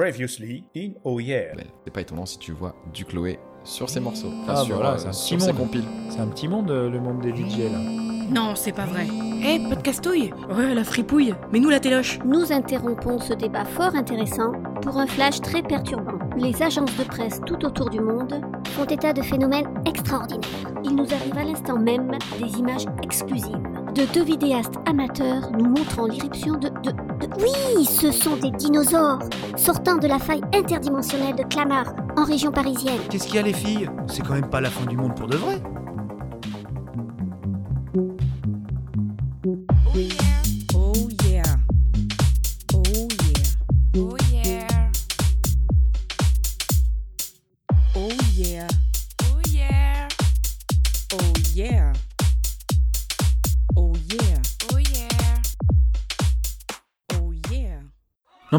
Previously in Oh Yeah. belle. C'est pas étonnant si tu vois du Chloé sur ces morceaux. Enfin, Ah, sur, voilà, euh, c'est un sur petit monde. compiles. C'est un petit monde, euh, le monde des DJ là. Non, c'est pas vrai. Eh, pas de castouille Ouais, la fripouille. Mais nous, la téloche. Nous interrompons ce débat fort intéressant pour un flash très perturbant. Les agences de presse tout autour du monde font état de phénomènes extraordinaires. Il nous arrive à l'instant même des images exclusives de deux vidéastes amateurs nous montrant l'irruption de, de, de- Oui, ce sont des dinosaures sortant de la faille interdimensionnelle de Clamart en région parisienne. Qu'est-ce qu'il y a les filles? C'est quand même pas la fin du monde pour de vrai.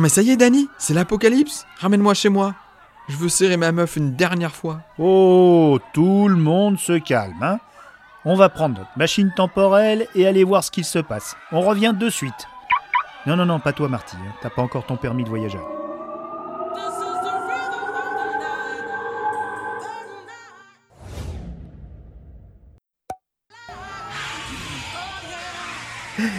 Mais ça y est, Danny, c'est l'apocalypse. Ramène-moi chez moi. Je veux serrer ma meuf une dernière fois. Oh, tout le monde se calme, hein On va prendre notre machine temporelle et aller voir ce qu'il se passe. On revient de suite. Non, non, non, pas toi, Marty. hein. T'as pas encore ton permis de voyageur.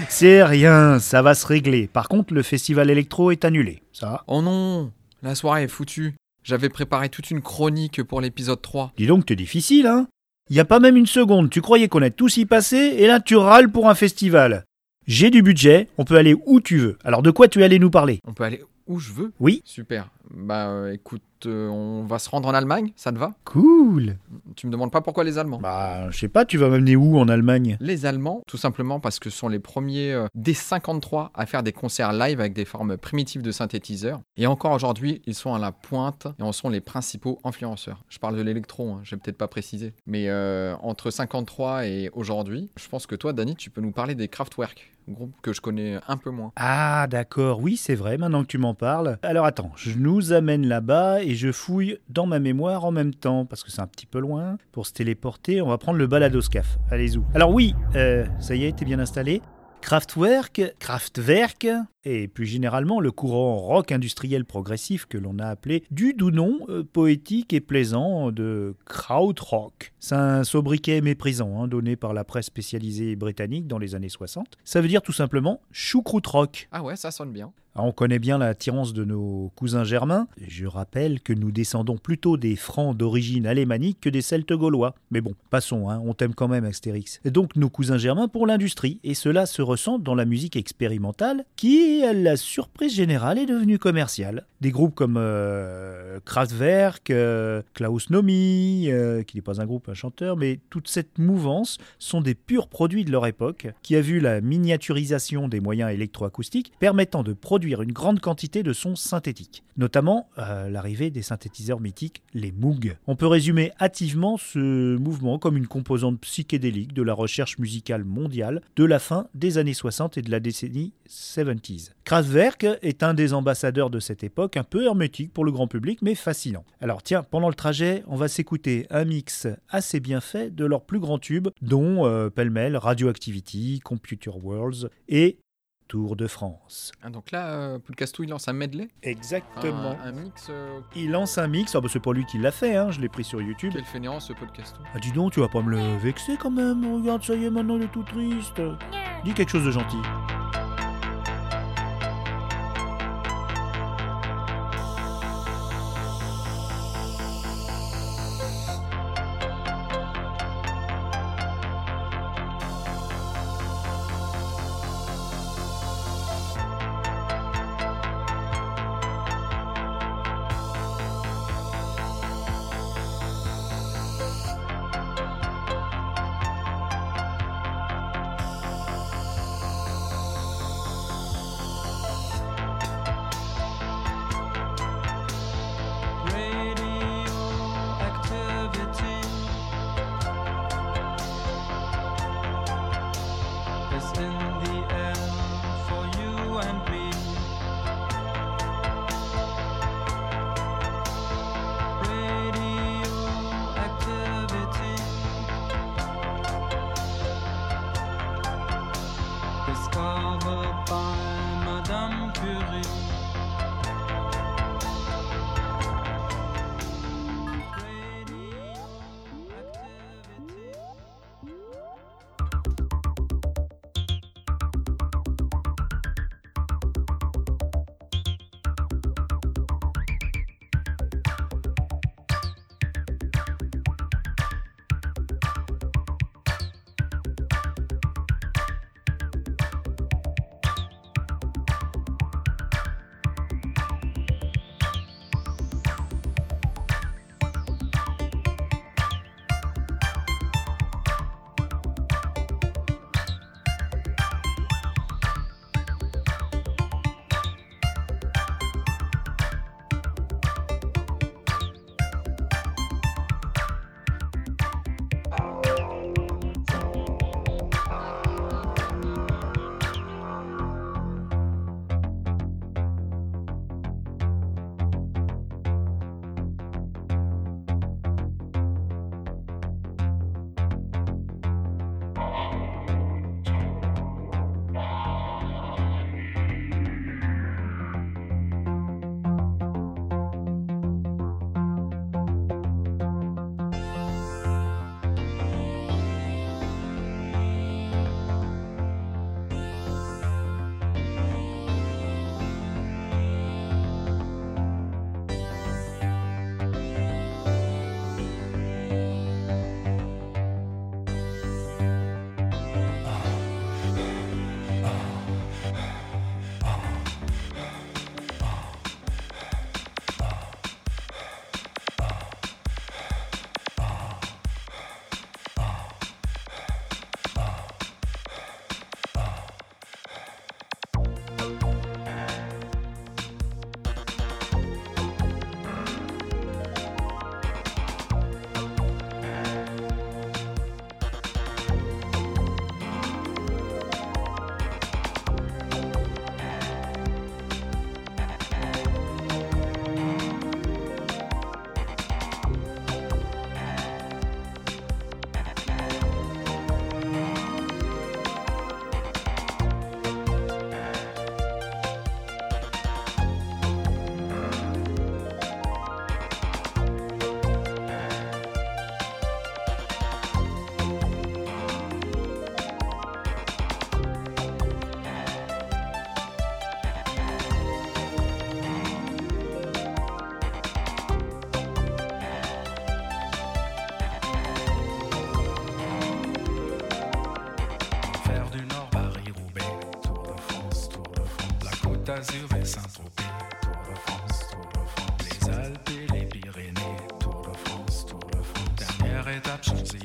C'est rien, ça va se régler. Par contre, le festival électro est annulé. Ça Oh non, la soirée est foutue. J'avais préparé toute une chronique pour l'épisode 3. Dis donc, t'es difficile, hein Y a pas même une seconde, tu croyais qu'on allait tous y passer, et là tu râles pour un festival. J'ai du budget, on peut aller où tu veux. Alors de quoi tu es allé nous parler? On peut aller où je veux? Oui Super. Bah euh, écoute, on va se rendre en Allemagne, ça te va? Cool Tu me demandes pas pourquoi les Allemands? Bah, je sais pas, tu vas m'amener où en Allemagne? Les Allemands, tout simplement parce que ce sont les premiers euh, des 53 à faire des concerts live avec des formes primitives de synthétiseurs. Et encore aujourd'hui, ils sont à la pointe et en sont les principaux influenceurs. Je parle de l'électro, hein, j'ai peut-être pas précisé. Mais euh, entre 53 et aujourd'hui, je pense que toi, Dani, tu peux nous parler des Kraftwerk, groupe que je connais un peu moins. Ah d'accord, oui c'est vrai, maintenant que tu m'en parles. Alors attends, je nous amène là-bas et je fouille dans ma mémoire en même temps, parce que c'est un petit peu loin. Pour se téléporter, on va prendre le baladoscaf. Allez où Alors oui, euh, ça y est, t'es bien installé Kraftwerk, Kraftwerk, et plus généralement le courant rock industriel progressif que l'on a appelé du doux nom euh, poétique et plaisant de krautrock. C'est un sobriquet méprisant hein, donné par la presse spécialisée britannique dans les années 60. Ça veut dire tout simplement choucroute rock. Ah ouais, ça sonne bien. On connaît bien l'attirance de nos cousins germains. Je rappelle que nous descendons plutôt des Francs d'origine alémanique que des Celtes gaulois. Mais bon, passons, hein, on t'aime quand même Astérix. Et donc nos cousins germains pour l'industrie. Et cela se ressent dans la musique expérimentale qui, à la surprise générale, est devenue commerciale. Des groupes comme euh, Kraftwerk, euh, Klaus Nomi, euh, qui n'est pas un groupe, un chanteur, mais toute cette mouvance sont des purs produits de leur époque, qui a vu la miniaturisation des moyens électroacoustiques permettant de produire une grande quantité de sons synthétiques, notamment euh, l'arrivée des synthétiseurs mythiques, les Moog. On peut résumer hâtivement ce mouvement comme une composante psychédélique de la recherche musicale mondiale de la fin des années 60 et de la décennie 70s. Kraftwerk est un des ambassadeurs de cette époque, un peu hermétique pour le grand public, mais fascinant. Alors tiens, pendant le trajet, on va s'écouter un mix assez bien fait de leurs plus grands tubes, dont euh, pêle-mêle Radioactivity, Computer Worlds et Tour de France. Ah, donc là, euh, Podcastou, il lance un medley Exactement. Un, un mix. euh, Il lance un mix, ah bah c'est pas lui qui l'a fait, hein, je l'ai pris sur YouTube. Quel fainéant ce Podcastou Ah dis donc, tu vas pas me le vexer quand même, regarde, ça y est, maintenant il est tout triste. Dis quelque chose de gentil. Dernière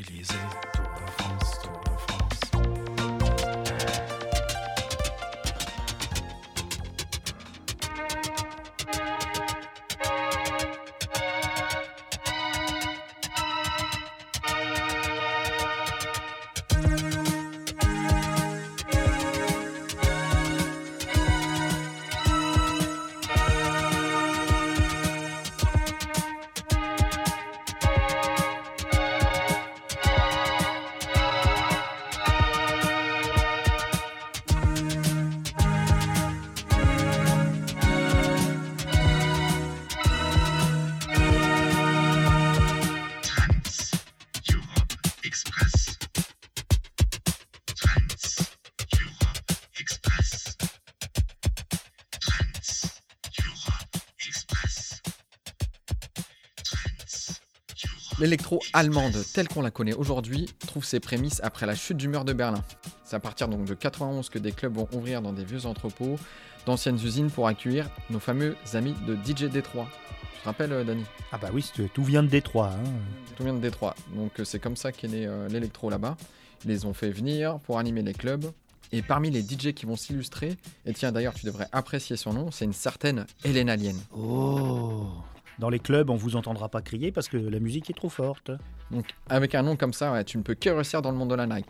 L'électro allemande, telle qu'on la connaît aujourd'hui, trouve ses prémices après la chute du mur de Berlin. C'est à partir donc de 91 que des clubs vont ouvrir dans des vieux entrepôts, d'anciennes usines pour accueillir nos fameux amis de DJ Détroit. Tu te rappelles, euh, Dani? Ah bah oui, tout vient de Détroit. hein. Tout vient de Détroit. Donc euh, c'est comme ça qu'est né euh, l'électro là-bas. Ils les ont fait venir pour animer les clubs. Et parmi les DJ qui vont s'illustrer, et tiens d'ailleurs tu devrais apprécier son nom, c'est une certaine Hélène Alien. Oh Dans les clubs, on vous entendra pas crier parce que la musique est trop forte. Donc avec un nom comme ça, ouais, tu ne peux que réussir dans le monde de la night.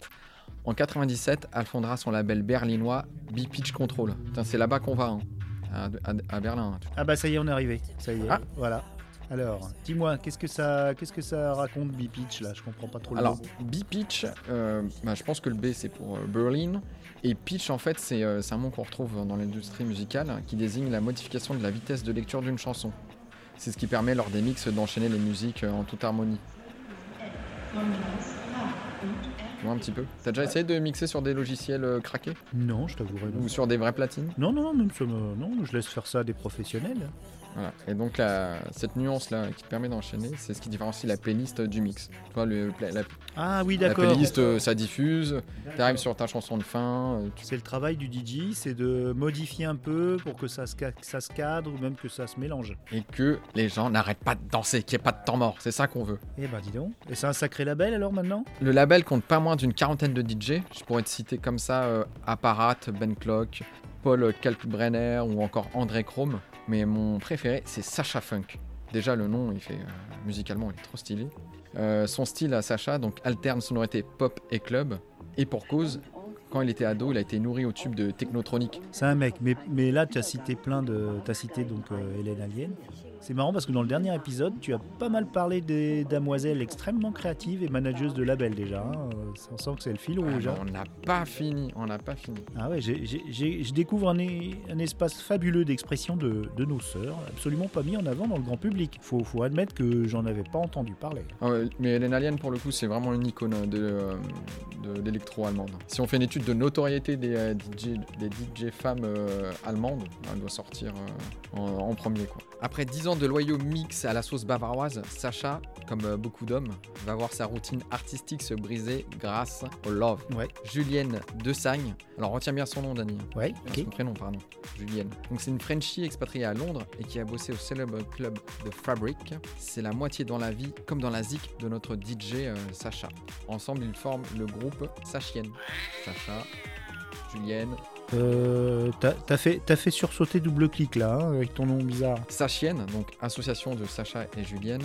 En 97, elle fondera son label berlinois B-Pitch Control. C'est là-bas qu'on va, hein. à, à- à Berlin. hein. Ah bah ça y est, on est arrivé. Ça y est, Ah. voilà. Alors, dis-moi, qu'est-ce que ça, qu'est-ce que ça raconte B-Pitch là? Je comprends pas trop le Alors. B-Pitch, euh, bah, je pense que le B c'est pour euh, Berlin. Et pitch, en fait, c'est euh, c'est un mot qu'on retrouve dans l'industrie musicale hein, qui désigne la modification de la vitesse de lecture d'une chanson. C'est ce qui permet lors des mix d'enchaîner les musiques euh, en toute harmonie. Tu vois un petit peu T'as déjà essayé de mixer sur des logiciels euh, craqués? Non, je t'avouerai. Ou sur des vraies platines? Non, non, non, même ça me- non, je laisse faire ça à des professionnels. Voilà. Et donc la- cette nuance-là qui te permet d'enchaîner, c'est ce qui différencie la playlist du mix. Tu vois, le, pla- la, Ah oui, la d'accord. playlist, euh, ça diffuse, t'arrives sur ta chanson de fin, euh, tu C'est le travail du DJ, c'est de modifier un peu pour que ça se, ca- que ça se cadre ou même que ça se mélange. et que les gens n'arrêtent pas de danser, qu'il n'y ait pas de temps mort. C'est ça qu'on veut. Eh ben dis donc. Et c'est un sacré label alors maintenant? Le label compte pas moins d'une quarantaine de DJ. Je pourrais te citer comme ça euh, Apparat, Ben Clock, Paul Kalkbrenner ou encore André Chrome. Mais mon préféré, c'est Sacha Funk. Déjà, le nom, il fait euh, musicalement, il est trop stylé. Euh, son style à Sacha, donc alterne sonorité pop et club. Et pour cause, quand il était ado, il a été nourri au tube de Technotronic. C'est un mec, mais, là tu as cité plein de. Tu as cité donc euh, Hélène Alien. C'est marrant parce que dans le dernier épisode, tu as pas mal parlé des damoiselles extrêmement créatives et manageuses de label déjà. hein. Euh, On sent que c'est le fil Ah, rouge. hein. on n'a pas fini, on n'a pas fini. Ah ouais, je découvre un, espace fabuleux d'expression de, de nos sœurs, absolument pas mis en avant dans le grand public. Faut, faut admettre que j'en avais pas entendu parler. Ah ouais, mais Hélène Alien, pour le coup, c'est vraiment une icône de, euh, de l'électro-allemande. Si on fait une étude de notoriété des, euh, DJ, des DJ femmes euh, allemandes, elle doit sortir euh, en, en premier. Quoi. Après 10 ans de loyaux mix à la sauce bavaroise, Sacha, comme euh, beaucoup d'hommes, va voir sa routine artistique se briser grâce au love. Ouais, Julienne Desagne, alors retiens bien son nom, Dani. ouais, Ah, ok. Son prénom, pardon. Julienne. Donc c'est une Frenchie expatriée à Londres et qui a bossé au célèbre club de Fabric. C'est la moitié dans la vie comme dans la zik de notre DJ euh, Sacha. Ensemble, ils forment le groupe Sachienne. Sacha, Julienne, Euh, T'as fait, t'as fait sursauter double clic là, hein, avec ton nom bizarre. Sachienne, donc association de Sacha et Julienne.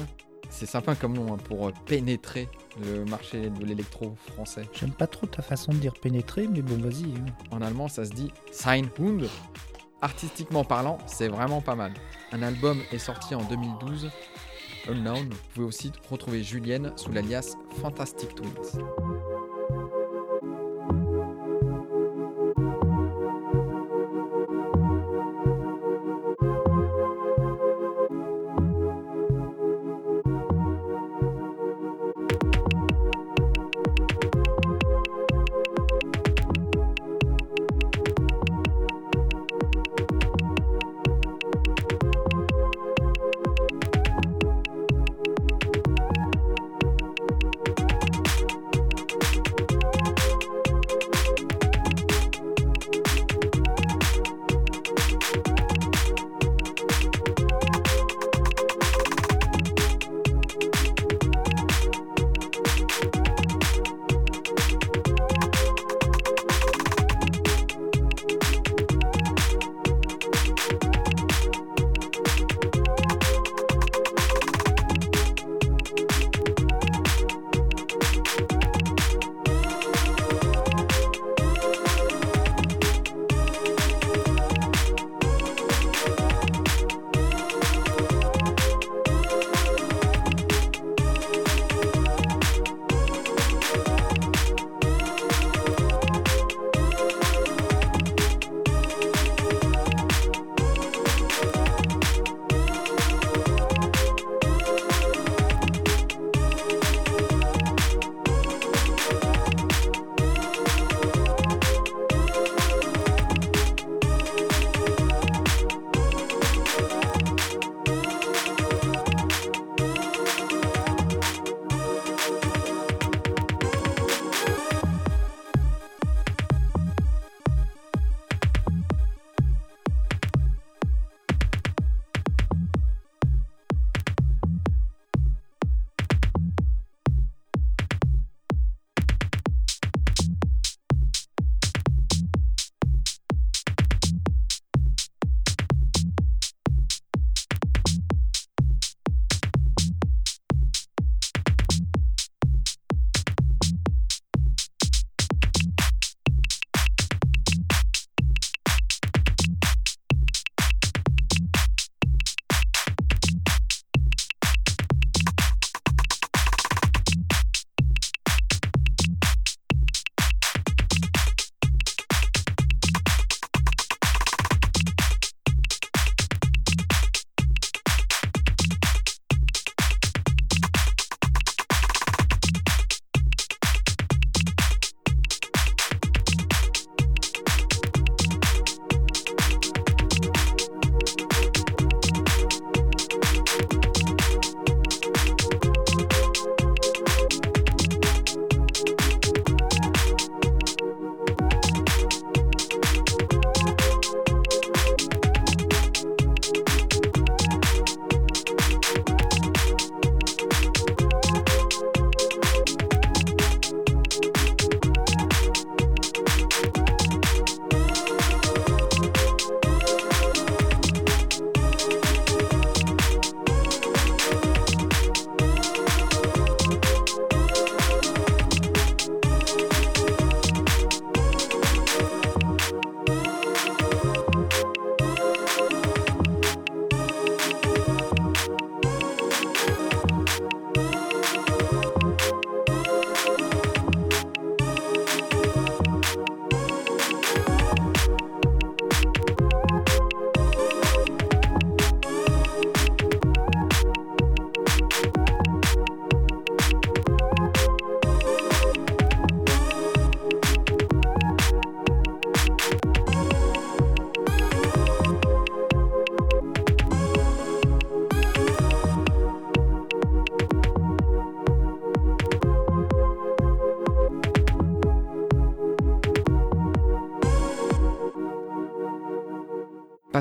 C'est sympa comme nom hein, pour euh, pénétrer le marché de l'électro français. J'aime pas trop ta façon de dire pénétrer, mais bon, vas-y. hein. En allemand, ça se dit Seinhund. Artistiquement parlant, c'est vraiment pas mal. Un album est sorti en 2012, Unknown. Vous pouvez aussi retrouver Julienne sous l'alias Fantastic Twins.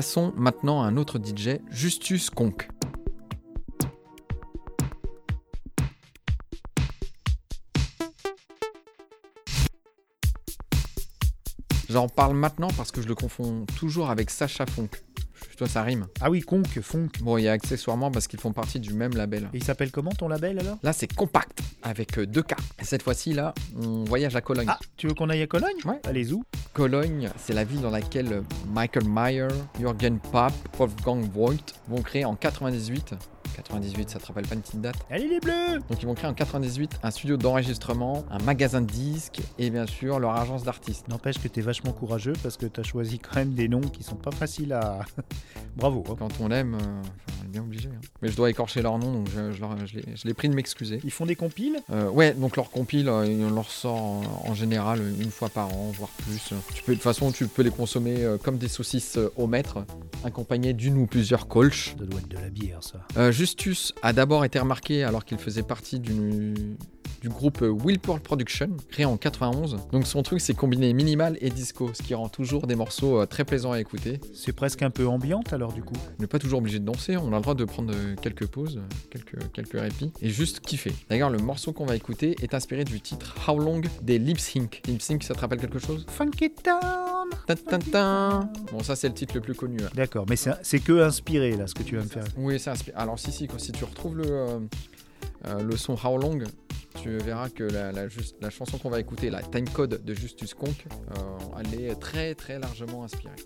Passons maintenant à un autre DJ, Justus Conk. J'en parle maintenant parce que je le confonds toujours avec Sacha Funk. Toi, ça rime. Ah oui, Conk, Funk. Bon, il y a accessoirement parce qu'ils font partie du même label. Et il s'appelle comment ton label alors? Là, c'est compact avec euh, deux K. Et cette fois-ci, là, on voyage à Cologne. Ah, tu veux qu'on aille à Cologne? Ouais. Allez où Cologne, c'est la ville dans laquelle Michael Mayer, Jürgen Papp, Wolfgang Voigt vont créer en 98. 98, ça te rappelle pas une petite date? Allez les bleus Donc ils vont créer en 98 un studio d'enregistrement, un magasin de disques et bien sûr leur agence d'artistes. N'empêche que t'es vachement courageux parce que t'as choisi quand même des noms qui sont pas faciles à. Bravo. hein. Quand on l'aime, euh, est bien obligé. hein. Mais je dois écorcher leur nom, donc je, je leur- je l'ai- je l'ai pris de m'excuser. Ils font des compiles? Euh, ouais, donc leur compile, euh, on leur sort en, en général une fois par an, voire plus. Tu peux, de toute façon, tu peux les consommer euh, comme des saucisses euh, au mètre, accompagnées d'une ou plusieurs colches. Ça doit être de la bière ça. Euh, Justus a d'abord été remarqué alors qu'il faisait partie du, du groupe Willpool Production, créé en 91. Donc son truc, c'est combiner minimal et disco, ce qui rend toujours des morceaux très plaisants à écouter. C'est presque un peu ambiante alors du coup? On n'est pas toujours obligé de danser, on a le droit de prendre euh, quelques pauses, quelques, quelques répits, et juste kiffer. D'ailleurs, le morceau qu'on va écouter est inspiré du titre How Long des Lip Sync. Lip Sync, ça te rappelle quelque chose? Funky Town. Bon, ça, c'est le titre le plus connu. hein. D'accord, mais c'est que inspiré là ce que tu vas me faire. Oui, c'est inspiré. Alors, si, si, quand- si tu retrouves le, euh, euh, le son How Long, tu verras que la, la, juste- la chanson qu'on va écouter, la Time Code de Justus Conk, euh, elle est très, très largement inspirée.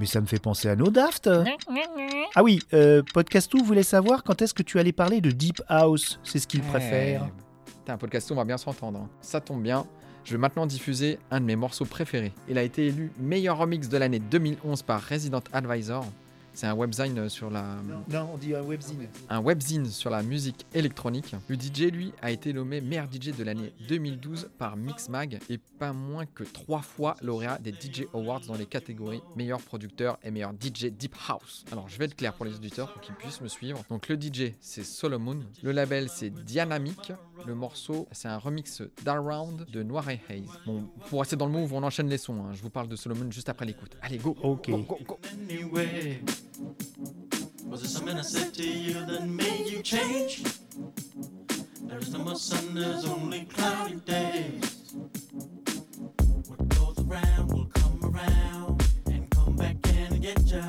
Mais ça me fait penser à nos Daft. Ah oui, euh, Podcastou voulait savoir quand est-ce que tu allais parler de Deep House. C'est ce qu'il préfère. Eh, T'as un podcast, on va bien s'entendre. hein. Ça tombe bien. Je vais maintenant diffuser un de mes morceaux préférés. Il a été élu meilleur remix de l'année 2011 par Resident Advisor. C'est un webzine sur la, Non, on dit un webzine. un webzine sur la musique électronique. Le DJ, lui, a été nommé meilleur DJ de l'année 2012 par Mixmag et pas moins que trois fois lauréat des DJ Awards dans les catégories meilleur producteur et meilleur DJ Deep House. Alors, je vais être clair pour les auditeurs pour qu'ils puissent me suivre. Donc, le DJ, c'est Solomon. Le label, c'est Dynamic. Le morceau, c'est un remix d'Around de Noir et Haze. Bon, pour rester dans le move, on enchaîne les sons. hein. Je vous parle de Solomon juste après l'écoute. Allez, go! Ok. Go, go, go. anyway? Was it something I said to you that made you change? There is no more sun, there's only cloudy days. What goes around will come around and come back and get ya.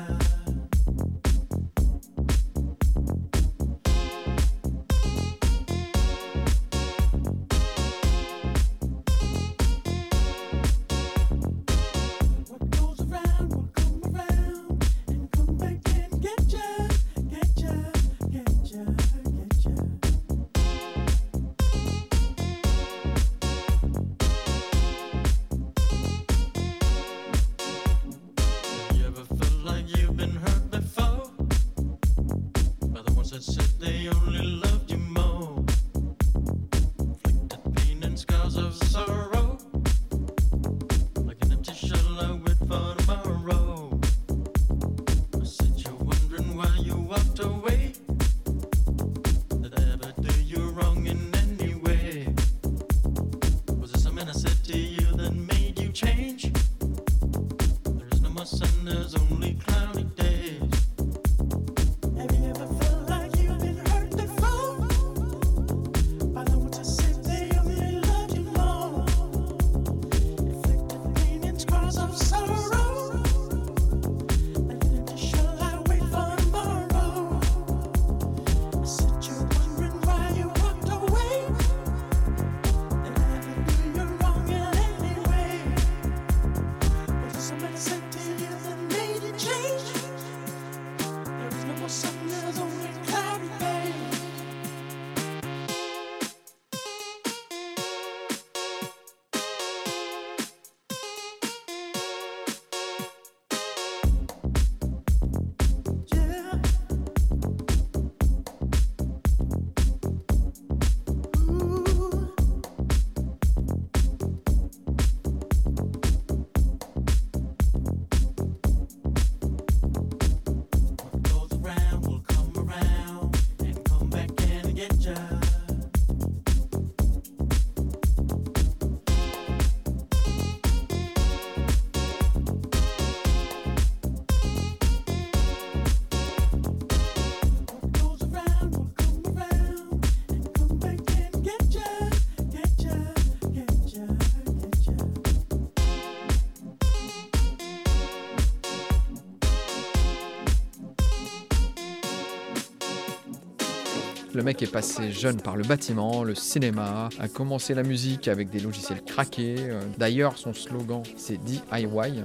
Le mec est passé jeune par le bâtiment, le cinéma, a commencé la musique avec des logiciels craqués. euh, D'ailleurs, son slogan, c'est DIY,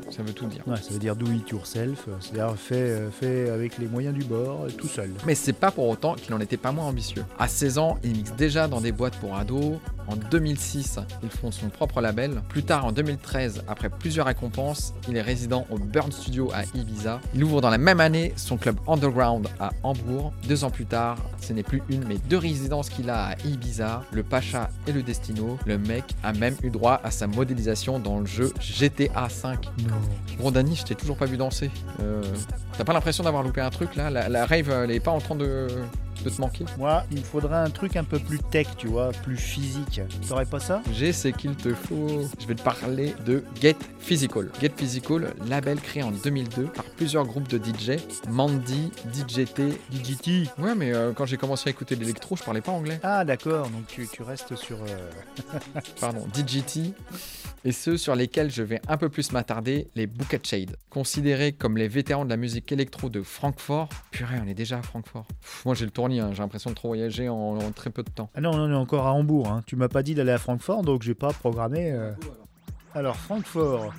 ça veut tout dire. Ouais, ça veut dire do it yourself, c'est-à-dire fait, euh, fait avec les moyens du bord, euh, tout seul. Mais c'est pas pour autant qu'il n'en était pas moins ambitieux. À 16 ans, il mixe déjà dans des boîtes pour ados. En 2006, il fonde son propre label. Plus tard, en 2013, après plusieurs récompenses, il est résident au Burn Studio à Ibiza. Il ouvre dans la même année son club underground à Hambourg. Deux ans plus tard, ce n'est plus une mais deux résidences qu'il a à Ibiza, le Pacha et le Destino. Le mec a même eu droit à sa modélisation dans le jeu GTA V. Non. Bon Dani, je t'ai toujours pas vu danser. Euh, T'as pas l'impression d'avoir loupé un truc là? La, la rave, elle est pas en train de, de te manquer Moi, il me faudrait un truc un peu plus tech, tu vois, plus physique. T'aurais pas ça J'ai ce qu'il te faut. Je vais te parler de Get Physical. Get Physical, label créé en 2002 par plusieurs groupes de DJ. Mandy, DJT. DJT Ouais, mais euh, quand j'ai commencé à écouter l'électro, je parlais pas anglais. Ah d'accord, donc tu, tu restes sur... euh, Pardon, DJT. Et ceux sur lesquels je vais un peu plus m'attarder, les Bouquet Shade. Considérés comme les vétérans de la musique électro de Francfort. Purée, on est déjà à Francfort. Pff, moi j'ai le tournis, hein, j'ai l'impression de trop voyager en, en très peu de temps. Ah non, on est encore à Hambourg. Hein. Tu m'as pas dit d'aller à Francfort, donc j'ai pas programmé. euh. Alors Francfort.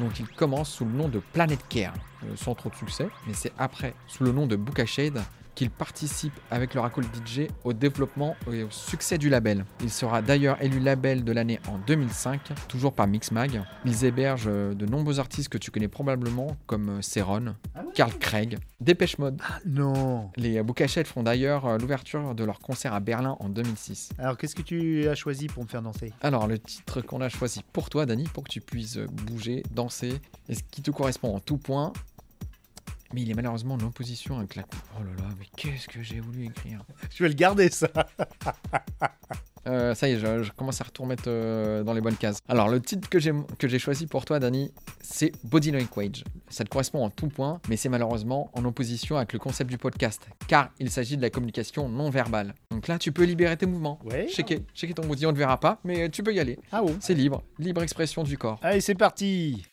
Donc il commence sous le nom de Planet Care, euh, sans trop de succès, mais c'est après, sous le nom de Bouka Shade, qu'il participe avec le Oracle DJ au développement et au succès du label. Il sera d'ailleurs élu label de l'année en 2005, toujours par Mixmag. Ils hébergent euh, de nombreux artistes que tu connais probablement, comme euh, Céron, Carl Craig, Dépêche Mode. Ah non Les Bouka Shade font d'ailleurs euh, l'ouverture de leur concert à Berlin en 2006. Alors qu'est-ce que tu as choisi pour me faire danser? Alors, le titre qu'on a choisi pour toi, Dani, pour que tu puisses bouger, danser, et ce qui te correspond en tout point. Mais il est malheureusement en opposition avec la. Oh là là, mais qu'est-ce que j'ai voulu écrire Je vais le garder ça. Euh, Ça y est, je, je commence à remettre euh, dans les bonnes cases. Alors, le titre que j'ai choisi pour toi, Dani, c'est Body Language. Ça te correspond en tout point, mais c'est malheureusement en opposition avec le concept du podcast, car il s'agit de la communication non verbale. Donc là, tu peux libérer tes mouvements. Ouais. Checker, checker ton body, on ne verra pas, mais tu peux y aller. Ah bon C'est libre, libre expression du corps. Allez, c'est parti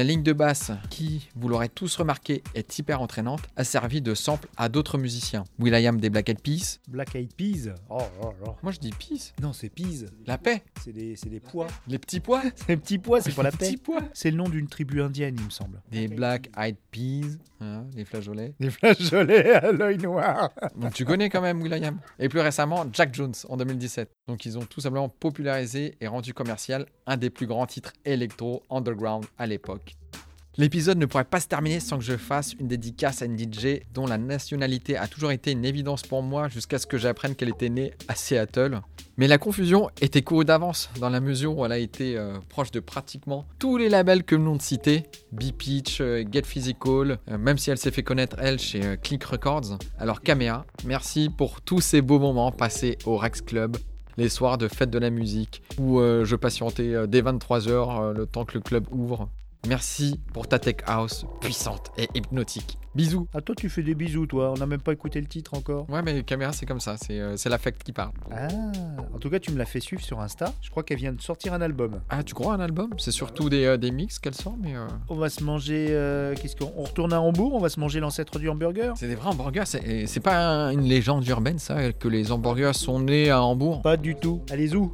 La ligne de basse, qui, vous l'aurez tous remarqué, est hyper entraînante, a servi de sample à d'autres musiciens. Will.i.am des Black Eyed Peas. Black Eyed Peas. Oh, oh, oh. Moi je dis Peas. Non, c'est Peas. La paix. C'est des, c'est des pois. Les petits pois. C'est des petits pois, c'est pas la Les paix. petits pois. C'est le nom d'une tribu indienne, il me semble. Des Black Eyed Peas. hein, les flageolets. Des flageolets à l'œil noir. Donc tu connais quand même Will.i.am. Et plus récemment, Jack Jones en 2017. Donc ils ont tout simplement popularisé et rendu commercial un des plus grands titres électro underground à l'époque. L'épisode ne pourrait pas se terminer sans que je fasse une dédicace à une DJ dont la nationalité a toujours été une évidence pour moi jusqu'à ce que j'apprenne qu'elle était née à Seattle. Mais la confusion était courue d'avance dans la mesure où elle a été euh, proche de pratiquement tous les labels que nous de citer, B-Pitch, euh, Get Physical, euh, même si elle s'est fait connaître elle chez Click Records. Alors Kamea, merci pour tous ces beaux moments passés au Rex Club, les soirs de fête de la musique, où je patientais dès 23h le temps que le club ouvre. Merci pour ta tech house puissante et hypnotique. Bisous. Ah, toi, tu fais des bisous, toi. On n'a même pas écouté le titre encore. Ouais, mais caméra, c'est comme ça. C'est euh, l'affect qui parle. Ah, en tout cas, tu me l'as fait suivre sur Insta. Je crois qu'elle vient de sortir un album. Ah, tu crois un album? C'est surtout des, euh, des mix qu'elle sort, mais. euh, On va se manger. euh, Qu'est-ce qu'on on retourne à Hambourg On va se manger l'ancêtre du hamburger? C'est des vrais hamburgers. C'est pas un- une légende urbaine, ça, que les hamburgers sont nés à Hambourg? Pas du tout. Allez, où